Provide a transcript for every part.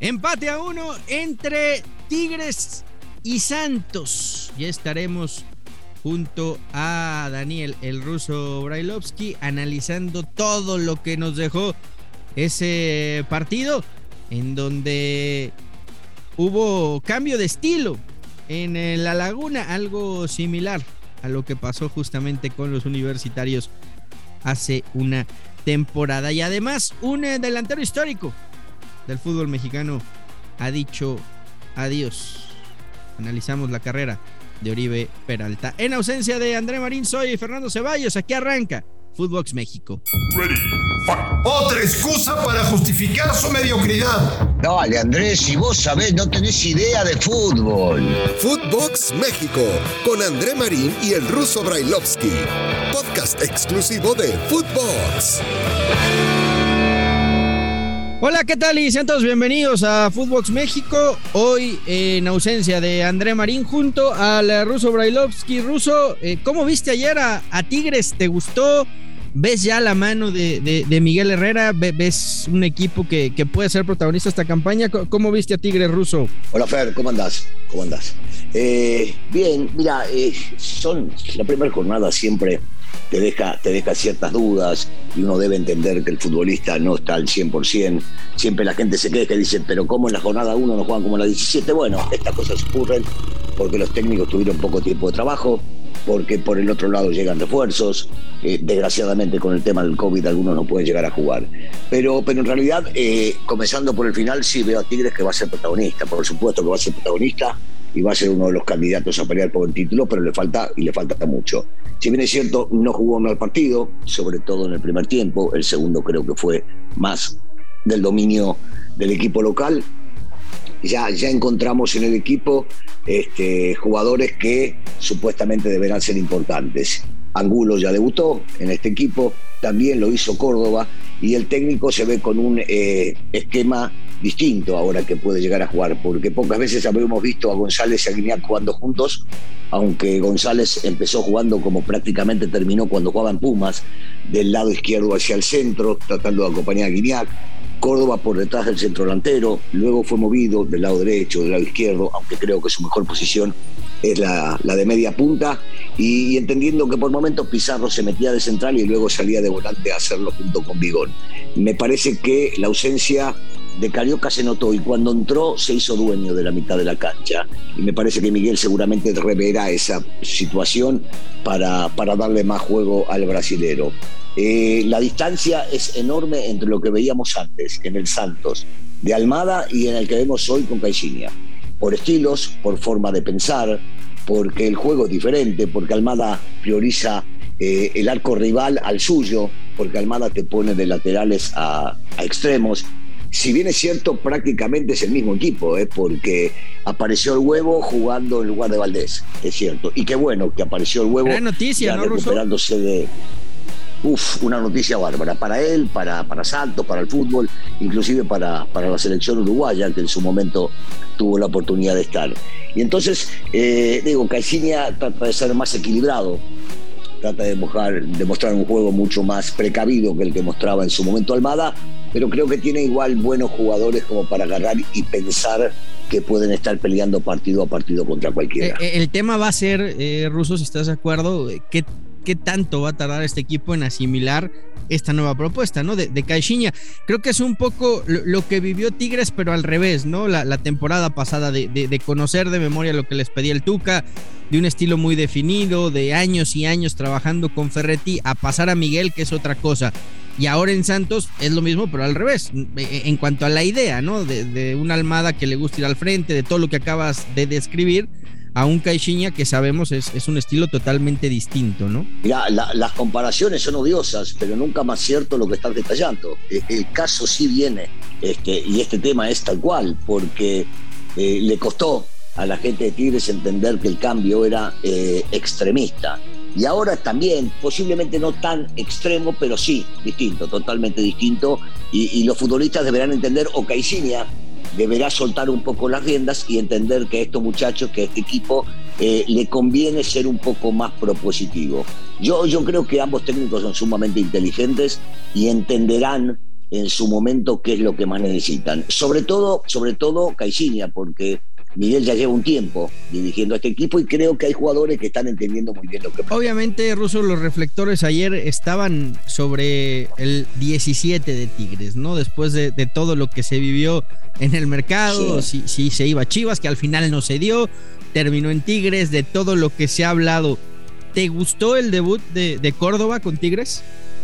Empate a uno entre Tigres y Santos. Ya estaremos junto a Daniel el ruso Brailovsky analizando todo lo que nos dejó ese partido en donde hubo cambio de estilo en la laguna, algo similar a lo que pasó justamente con los universitarios hace una temporada. Y además un delantero histórico del fútbol mexicano ha dicho adiós. Analizamos la carrera de Oribe Peralta. En ausencia de André Marín, soy Fernando Ceballos. Aquí arranca Footbox México. Otra excusa para justificar su mediocridad. Dale, Andrés, si vos sabés, no tenés idea de fútbol. Footbox México, con André Marín y el ruso Brailovsky. Podcast exclusivo de Footbox. Hola, ¿qué tal? Y sean bienvenidos a Footbox México. Hoy en ausencia de André Marín junto al ruso Brailovsky. Ruso, eh, ¿cómo viste ayer a, Tigres? ¿Te gustó? ¿Ves ya la mano de, Miguel Herrera? ¿Ves un equipo que, puede ser protagonista de esta campaña? ¿Cómo viste a Tigres, Ruso? Hola, Fer, ¿cómo andás? ¿Cómo andás? Eh, bien, mira, eh, son la primera jornada siempre te deja, te deja ciertas dudas y uno debe entender que el futbolista no está al 100%. Siempre la gente se queja y dice, pero ¿cómo en la jornada 1 no juegan como en la 17? Bueno, estas cosas ocurren porque los técnicos tuvieron poco tiempo de trabajo, porque por el otro lado llegan refuerzos. Eh, desgraciadamente con el tema del COVID algunos no pueden llegar a jugar. Pero, pero en realidad, eh, comenzando por el final, sí veo a Tigres que va a ser protagonista. Por supuesto que va a ser protagonista y va a ser uno de los candidatos a pelear por el título, pero le falta y le falta mucho. Si bien es cierto, no jugó mal partido, sobre todo en el primer tiempo, el segundo creo que fue más del dominio del equipo local. Ya, ya encontramos en el equipo este, jugadores que supuestamente deberán ser importantes. Angulo ya debutó en este equipo, también lo hizo Córdoba y el técnico se ve con un eh, esquema distinto ahora que puede llegar a jugar, porque pocas veces habíamos visto a González y a Guiñac jugando juntos, aunque González empezó jugando como prácticamente terminó cuando jugaban Pumas, del lado izquierdo hacia el centro, tratando de acompañar a Guiñac. Córdoba por detrás del centro delantero, luego fue movido del lado derecho, del lado izquierdo, aunque creo que su mejor posición es la, de media punta, y, entendiendo que por momentos Pizarro se metía de central y luego salía de volante a hacerlo junto con Bigón. Me parece que la ausencia de Carioca se notó y cuando entró se hizo dueño de la mitad de la cancha. Y me parece que Miguel seguramente reverá esa situación para, para darle más juego al brasilero. Eh, la distancia es enorme entre lo que veíamos antes en el Santos de Almada y en el que vemos hoy con Caixinha. Por estilos, por forma de pensar, porque el juego es diferente, porque Almada prioriza eh, el arco rival al suyo, porque Almada te pone de laterales a, a extremos si bien es cierto, prácticamente es el mismo equipo, ¿eh? porque apareció el huevo jugando en lugar de Valdés, es cierto. Y qué bueno que apareció el huevo Gran noticia, ¿no, recuperándose de. Uf, una noticia bárbara para él, para, para Santos, para el fútbol, inclusive para, para la selección uruguaya, que en su momento tuvo la oportunidad de estar. Y entonces, eh, digo, Caicinia trata de ser más equilibrado, trata de de mostrar un juego mucho más precavido que el que mostraba en su momento Almada, pero creo que tiene igual buenos jugadores como para agarrar y pensar que pueden estar peleando partido a partido contra cualquiera. Eh, eh, el, tema va a ser, eh, Russo, si estás de acuerdo, ¿qué, ¿qué, tanto va a tardar este equipo en asimilar esta nueva propuesta, ¿no? De, de Caixinha. Creo que es un poco lo, que vivió Tigres, pero al revés, ¿no? La, temporada pasada de, de, conocer de memoria lo que les pedía el Tuca, de un estilo muy definido, de años y años trabajando con Ferretti, a pasar a Miguel, que es otra cosa. Y ahora en Santos es lo mismo, pero al revés. En cuanto a la idea, ¿no? De, una almada que le gusta ir al frente, de todo lo que acabas de describir, a un Caixinha que sabemos es, es un estilo totalmente distinto, ¿no? Mira, las comparaciones son odiosas, pero nunca más cierto lo que estás detallando. E, el caso sí viene, este, y este tema es tal cual, porque eh, le costó a la gente de Tigres entender que el cambio era eh, extremista y ahora también, posiblemente no tan extremo, pero sí distinto, totalmente distinto. Y, los futbolistas deberán entender, o Caixinha deberá soltar un poco las riendas y entender que a estos muchachos, que a este equipo, eh, le conviene ser un poco más propositivo. Yo, yo creo que ambos técnicos son sumamente inteligentes y entenderán en su momento qué es lo que más necesitan. Sobre todo, sobre todo Caixinha, porque Miguel ya lleva un tiempo dirigiendo a este equipo y creo que hay jugadores que están entendiendo muy bien lo que pasa. Obviamente, Russo, los reflectores ayer estaban sobre el 17 de Tigres, ¿no? Después de, todo lo que se vivió en el mercado, si, se iba a Chivas, que al final no se dio, terminó en Tigres, de todo lo que se ha hablado. ¿Te gustó el debut de, Córdoba con Tigres?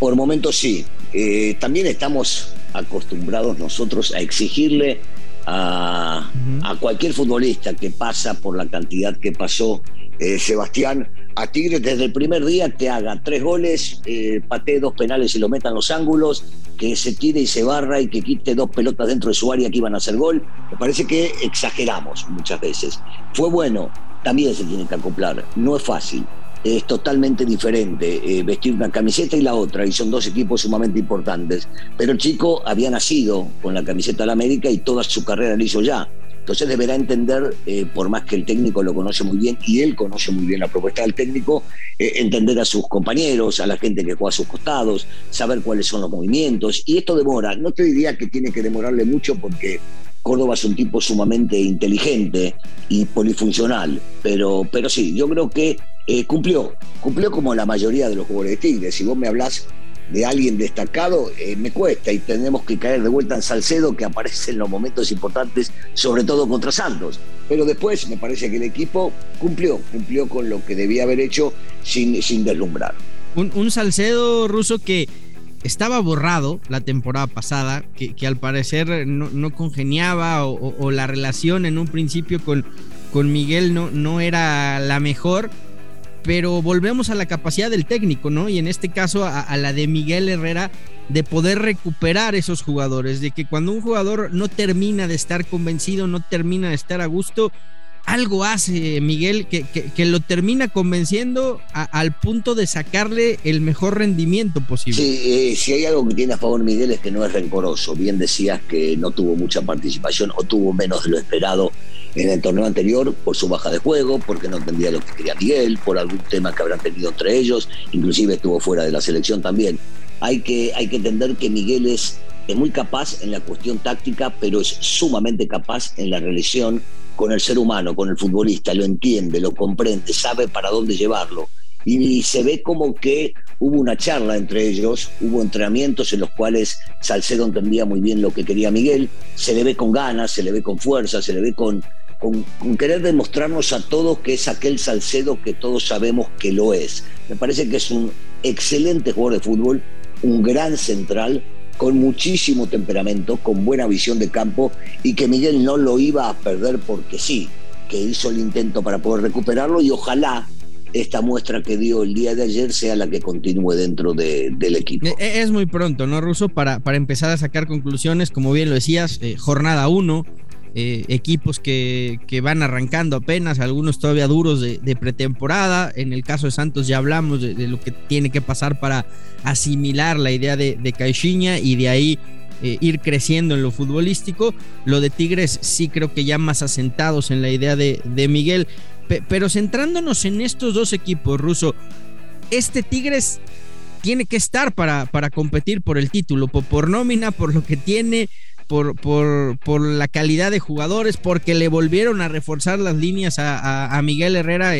Por momentos sí. Eh, también estamos acostumbrados nosotros a exigirle a, cualquier futbolista que pasa por la cantidad que pasó eh, Sebastián, a Tigres desde el primer día que haga tres goles, eh, patee dos penales y lo meta en los ángulos, que se tire y se barra y que quite dos pelotas dentro de su área que iban a hacer gol. Me parece que exageramos muchas veces. Fue bueno, también se tiene que acoplar, no es fácil es totalmente diferente eh, vestir una camiseta y la otra, y son dos equipos sumamente importantes. Pero el chico había nacido con la camiseta de la América y toda su carrera la hizo ya. Entonces deberá entender, eh, por más que el técnico lo conoce muy bien y él conoce muy bien la propuesta del técnico, eh, entender a sus compañeros, a la gente que juega a sus costados, saber cuáles son los movimientos. Y esto demora, no te diría que tiene que demorarle mucho porque Córdoba es un tipo sumamente inteligente y polifuncional, pero, pero sí, yo creo que eh, cumplió, cumplió como la mayoría de los jugadores de Tigres. Si vos me hablas de alguien destacado, eh, me cuesta y tenemos que caer de vuelta en Salcedo, que aparece en los momentos importantes, sobre todo contra Santos. Pero después me parece que el equipo cumplió, cumplió con lo que debía haber hecho sin, sin deslumbrar. Un, Salcedo ruso que estaba borrado la temporada pasada, que, que al parecer no, congeniaba o, o, la relación en un principio con, con Miguel no, no era la mejor pero volvemos a la capacidad del técnico, ¿no? Y en este caso a, la de Miguel Herrera de poder recuperar esos jugadores, de que cuando un jugador no termina de estar convencido, no termina de estar a gusto, algo hace Miguel que, que, lo termina convenciendo al punto de sacarle el mejor rendimiento posible. Sí, eh, si hay algo que tiene a favor Miguel es que no es rencoroso. Bien decías que no tuvo mucha participación o tuvo menos de lo esperado en el torneo anterior por su baja de juego, porque no entendía lo que quería Miguel, por algún tema que habrán tenido entre ellos, inclusive estuvo fuera de la selección también. Hay que, hay que entender que Miguel es, es muy capaz en la cuestión táctica, pero es sumamente capaz en la relación con el ser humano, con el futbolista, lo entiende, lo comprende, sabe para dónde llevarlo. Y se ve como que hubo una charla entre ellos, hubo entrenamientos en los cuales Salcedo entendía muy bien lo que quería Miguel, se le ve con ganas, se le ve con fuerza, se le ve con, con, querer demostrarnos a todos que es aquel Salcedo que todos sabemos que lo es. Me parece que es un excelente jugador de fútbol, un gran central, con muchísimo temperamento, con buena visión de campo y que Miguel no lo iba a perder porque sí, que hizo el intento para poder recuperarlo y ojalá esta muestra que dio el día de ayer sea la que continúe dentro del equipo. E, e, es muy pronto, ¿no, Ruso? Para, para empezar a sacar conclusiones, como bien lo decías, eh, jornada 1, eh, equipos que, que, van arrancando apenas, algunos todavía duros de, pretemporada. En el caso de Santos ya hablamos de, lo que tiene que pasar para asimilar la idea de, de Caixinha y de ahí eh, ir creciendo en lo futbolístico. Lo de Tigres sí creo que ya más asentados en la idea de, Miguel. pero centrándonos en estos dos equipos, Ruso, este Tigres tiene que estar para, para competir por el título, por nómina, por lo que tiene, por, por, por, la calidad de jugadores, porque le volvieron a reforzar las líneas a, Miguel Herrera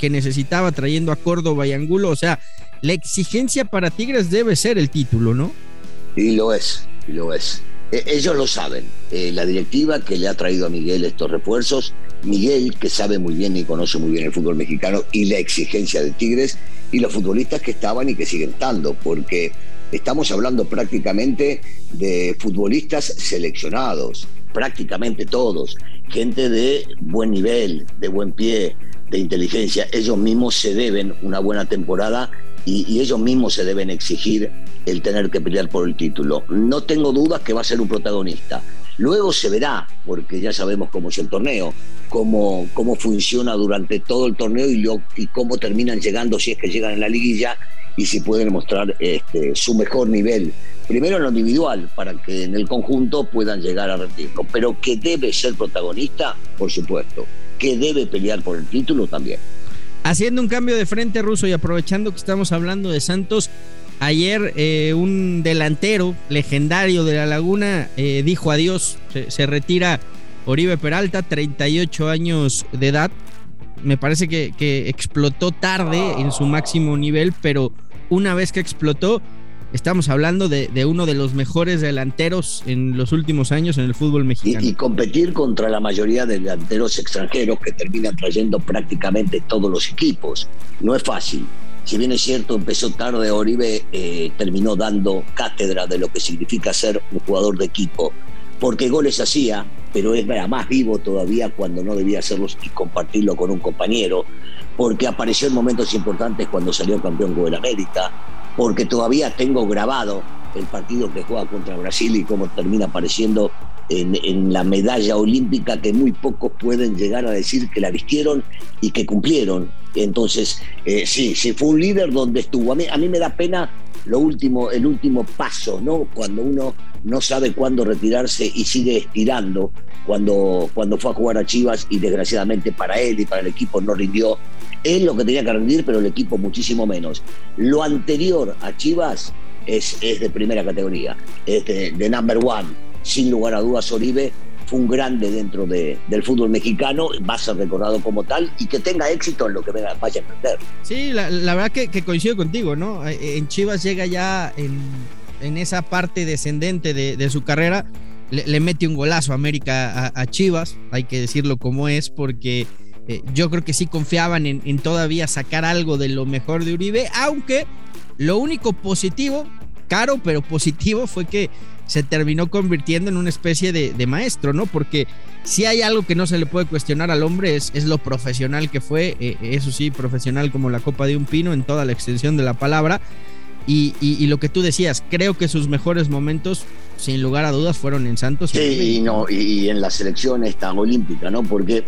que necesitaba trayendo a Córdoba y Angulo. O sea, la exigencia para Tigres debe ser el título, ¿no? Y lo es, y lo es. E, ellos lo saben. Eh, la directiva que le ha traído a Miguel estos refuerzos, Miguel que sabe muy bien y conoce muy bien el fútbol mexicano y la exigencia de Tigres, y los futbolistas que estaban y que siguen estando, porque Estamos hablando prácticamente de futbolistas seleccionados, prácticamente todos, gente de buen nivel, de buen pie, de inteligencia. Ellos mismos se deben una buena temporada y, ellos mismos se deben exigir el tener que pelear por el título. No tengo dudas que va a ser un protagonista. Luego se verá, porque ya sabemos cómo es el torneo, cómo, cómo funciona durante todo el torneo y, y cómo terminan llegando, si es que llegan en la liguilla, y si pueden mostrar este, su mejor nivel, primero en lo individual, para que en el conjunto puedan llegar a rendirlo, pero que debe ser protagonista, por supuesto, que debe pelear por el título también. Haciendo un cambio de frente ruso y aprovechando que estamos hablando de Santos, ayer eh, un delantero legendario de la Laguna eh, dijo adiós, se, retira Oribe Peralta, 38 años de edad. Me parece que, explotó tarde en su máximo nivel, pero una vez que explotó, estamos hablando de, uno de los mejores delanteros en los últimos años en el fútbol mexicano. Y, y, competir contra la mayoría de delanteros extranjeros que terminan trayendo prácticamente todos los equipos. No es fácil si bien es cierto, empezó tarde, Oribe eh, terminó dando cátedra de lo que significa ser un jugador de equipo, porque goles hacía, pero era más vivo todavía cuando no debía hacerlos y compartirlo con un compañero, porque apareció en momentos importantes cuando salió campeón con el América, porque todavía tengo grabado el partido que juega contra Brasil y cómo termina apareciendo en, la medalla olímpica que muy pocos pueden llegar a decir que la vistieron y que cumplieron. Entonces, eh, sí, sí, fue un líder donde estuvo. A mí, a mí me da pena lo último, el último paso, ¿no? Cuando uno no sabe cuándo retirarse y sigue estirando, cuando, cuando fue a jugar a Chivas y desgraciadamente para él y para el equipo no rindió. Él lo que tenía que rendir, pero el equipo muchísimo menos. Lo anterior a Chivas es, es de primera categoría, es de number one sin lugar a dudas, Oribe fue un grande dentro del fútbol mexicano, va a ser recordado como tal y que tenga éxito en lo que vaya a emprender. Sí, la, verdad que, coincido contigo, ¿no? Eh, en Chivas llega ya en, esa parte descendente de, su carrera, le, mete un golazo a América a, Chivas, hay que decirlo como es, porque eh, yo creo que sí confiaban en, en todavía sacar algo de lo mejor de Uribe, aunque lo único positivo, caro pero positivo, fue que se terminó convirtiendo en una especie de, maestro, ¿no? Porque si hay algo que no se le puede cuestionar al hombre es, es lo profesional que fue, eh, eso sí, profesional como la copa de un pino en toda la extensión de la palabra. Y, lo que tú decías, creo que sus mejores momentos, sin lugar a dudas, fueron en Santos. Sí, y, no, y, en la selección esta olímpica, ¿no? Porque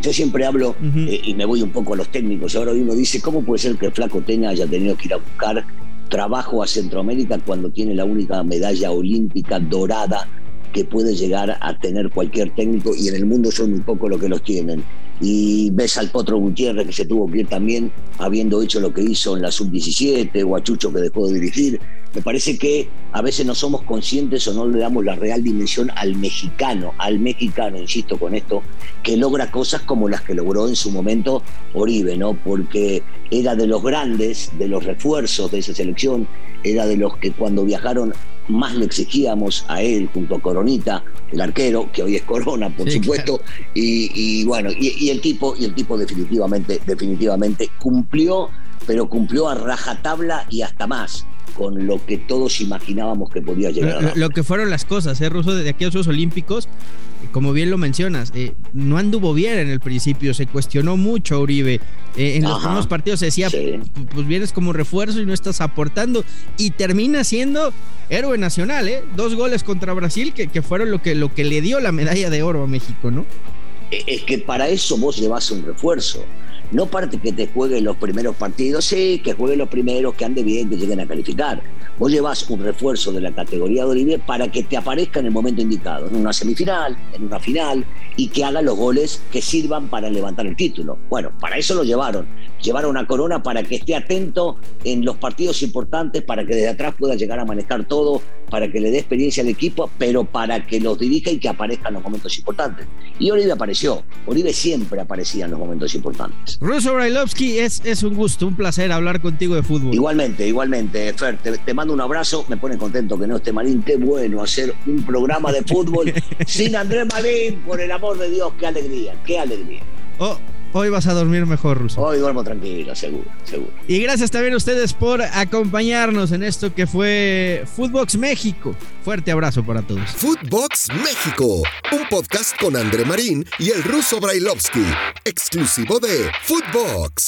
yo siempre hablo eh, y me voy un poco a los técnicos. Ahora uno dice, ¿cómo puede ser que el Flaco Tena haya tenido que ir a buscar trabajo a Centroamérica cuando tiene la única medalla olímpica dorada que puede llegar a tener cualquier técnico y en el mundo son muy pocos los que los tienen y ves al Potro Gutiérrez que se tuvo que ir también habiendo hecho lo que hizo en la sub-17 o que dejó de dirigir. Me parece que a veces no somos conscientes o no le damos la real dimensión al mexicano, al mexicano, insisto con esto, que logra cosas como las que logró en su momento Oribe, ¿no? Porque era de los grandes, de los refuerzos de esa selección, era de los que cuando viajaron más le exigíamos a él junto a Coronita, el arquero, que hoy es Corona, por supuesto, y, bueno, y, el tipo, y el tipo definitivamente, definitivamente cumplió, pero cumplió a rajatabla y hasta más con lo que todos imaginábamos que podía llegar a Lo, que fueron las cosas, ¿eh, Ruso? De aquellos Juegos Olímpicos, como bien lo mencionas, eh, no anduvo bien en el principio, se cuestionó mucho a Uribe. Eh, en los primeros partidos se decía, pues vienes como refuerzo y no estás aportando. Y termina siendo héroe nacional, ¿eh? Dos goles contra Brasil que, que fueron lo que, lo que le dio la medalla de oro a México, ¿no? E, es que para eso vos llevas un refuerzo no parte que te jueguen los primeros partidos, sí, que jueguen los primeros, que ande bien, que lleguen a calificar. Vos llevas un refuerzo de la categoría de Olivier para que te aparezca en el momento indicado, en una semifinal, en una final, y que haga los goles que sirvan para levantar el título. Bueno, para eso lo llevaron. Llevaron a Corona para que esté atento en los partidos importantes, para que desde atrás pueda llegar a manejar todo, para que le dé experiencia al equipo, pero para que los dirija y que aparezca en los momentos importantes. Y Olive apareció. Olive siempre aparecía en los momentos importantes. Russo Brailovsky, es, es un gusto, un placer hablar contigo de fútbol. Igualmente, igualmente, Fer, te, mando un abrazo, me pone contento que no esté Marín, qué bueno hacer un programa de fútbol sin Andrés Marín, por el amor de Dios, qué alegría, qué alegría. Oh, Hoy vas a dormir mejor, Russo. Hoy duermo tranquilo, seguro, seguro. Y gracias también a ustedes por acompañarnos en esto que fue Footbox México. Fuerte abrazo para todos. Footbox México, un podcast con André Marín y el ruso Brailovsky, exclusivo de Footbox.